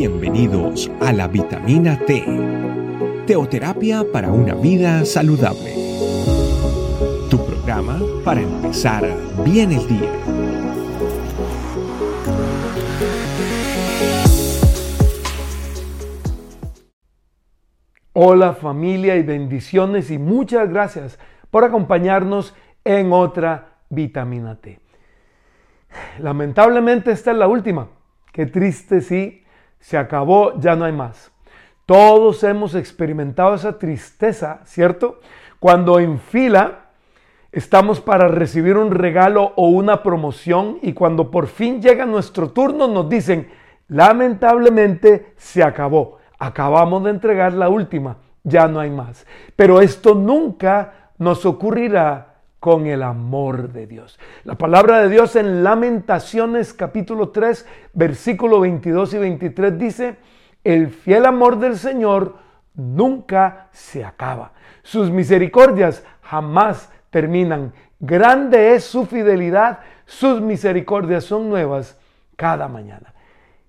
Bienvenidos a la vitamina T, teoterapia para una vida saludable. Tu programa para empezar bien el día. Hola familia y bendiciones y muchas gracias por acompañarnos en otra vitamina T. Lamentablemente esta es la última. Qué triste sí, se acabó, ya no hay más. Todos hemos experimentado esa tristeza, ¿cierto? Cuando en fila estamos para recibir un regalo o una promoción y cuando por fin llega nuestro turno nos dicen, lamentablemente se acabó, acabamos de entregar la última, ya no hay más. Pero esto nunca nos ocurrirá con el amor de Dios. La palabra de Dios en Lamentaciones capítulo 3, versículo 22 y 23 dice, el fiel amor del Señor nunca se acaba. Sus misericordias jamás terminan. Grande es su fidelidad, sus misericordias son nuevas cada mañana.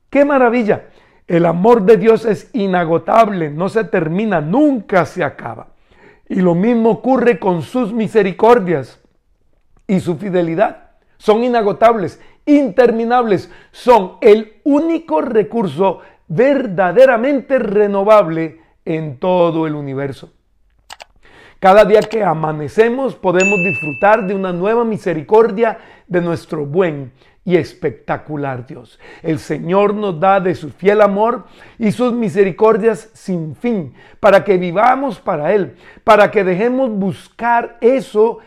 ¡Qué maravilla! El amor de Dios es inagotable, no se termina, nunca se acaba. Y lo mismo ocurre con sus misericordias y su fidelidad. Son inagotables, interminables. Son el único recurso verdaderamente renovable en todo el universo. Cada día que amanecemos podemos disfrutar de una nueva misericordia de nuestro buen y espectacular Dios. El Señor nos da de su fiel amor y sus misericordias sin fin, para que vivamos para Él, para que dejemos buscar eso,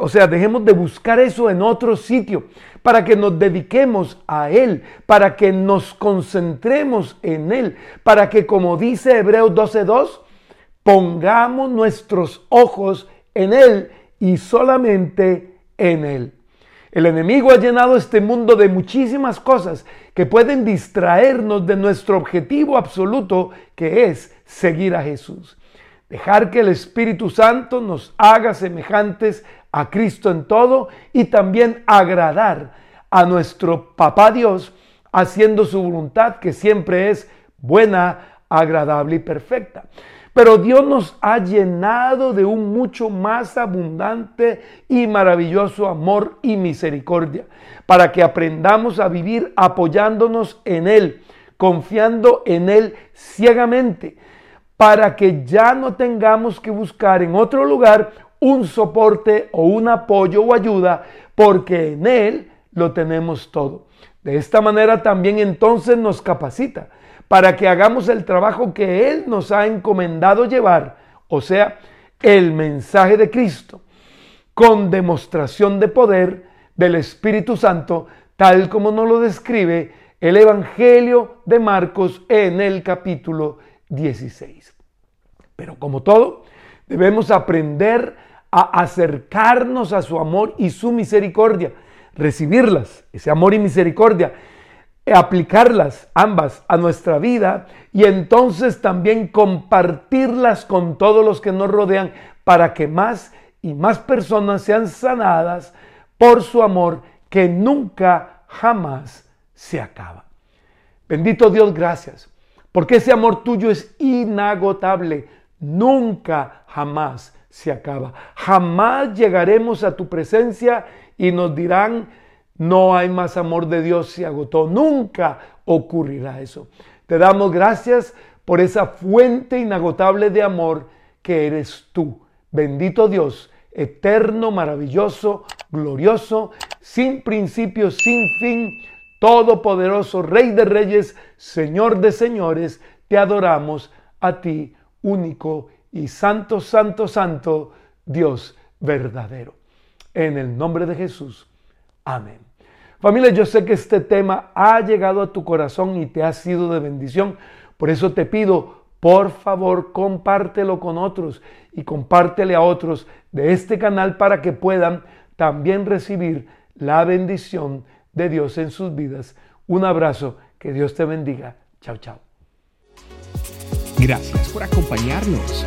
o sea, dejemos de buscar eso en otro sitio, para que nos dediquemos a Él, para que nos concentremos en Él, para que, como dice Hebreos 12.2, pongamos nuestros ojos en Él y solamente en Él. El enemigo ha llenado este mundo de muchísimas cosas que pueden distraernos de nuestro objetivo absoluto que es seguir a Jesús. Dejar que el Espíritu Santo nos haga semejantes a Cristo en todo y también agradar a nuestro Papá Dios haciendo su voluntad que siempre es buena, agradable y perfecta. Pero Dios nos ha llenado de un mucho más abundante y maravilloso amor y misericordia, para que aprendamos a vivir apoyándonos en Él, confiando en Él ciegamente, para que ya no tengamos que buscar en otro lugar un soporte o un apoyo o ayuda, porque en Él lo tenemos todo. De esta manera también entonces nos capacita para que hagamos el trabajo que Él nos ha encomendado llevar, o sea, el mensaje de Cristo, con demostración de poder del Espíritu Santo, tal como nos lo describe el Evangelio de Marcos en el capítulo 16. Pero como todo, debemos aprender a acercarnos a su amor y su misericordia, recibirlas, ese amor y misericordia, aplicarlas ambas a nuestra vida y entonces también compartirlas con todos los que nos rodean para que más y más personas sean sanadas por su amor que nunca jamás se acaba. Bendito Dios, gracias, porque ese amor tuyo es inagotable, nunca jamás se acaba. Jamás llegaremos a tu presencia y nos dirán, no hay más amor de Dios, se agotó. Nunca ocurrirá eso. Te damos gracias por esa fuente inagotable de amor que eres tú. Bendito Dios, eterno, maravilloso, glorioso, sin principio, sin fin, todopoderoso, Rey de reyes, Señor de señores, te adoramos a ti, único y santo, santo, santo, Dios verdadero. En el nombre de Jesús. Amén. Familia, yo sé que este tema ha llegado a tu corazón y te ha sido de bendición. Por eso te pido, por favor, compártelo con otros y compártele a otros de este canal para que puedan también recibir la bendición de Dios en sus vidas. Un abrazo, que Dios te bendiga. Chao, chao. Gracias por acompañarnos.